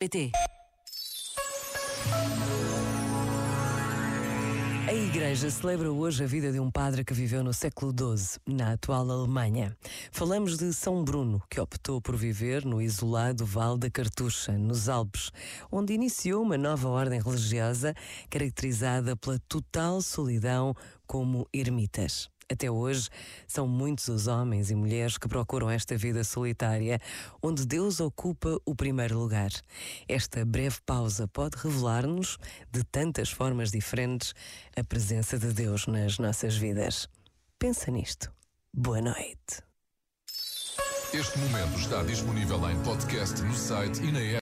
PT. A Igreja celebra hoje a vida de um padre que viveu no século XII, na atual Alemanha. Falamos de São Bruno, que optou por viver no isolado Vale da Cartucha, nos Alpes, onde iniciou uma nova ordem religiosa caracterizada pela total solidão como ermitas. Até hoje, são muitos os homens e mulheres que procuram esta vida solitária, onde Deus ocupa o primeiro lugar. Esta breve pausa pode revelar-nos, de tantas formas diferentes, a presença de Deus nas nossas vidas. Pensa nisto. Boa noite. Este momento está disponível em podcast no site e na.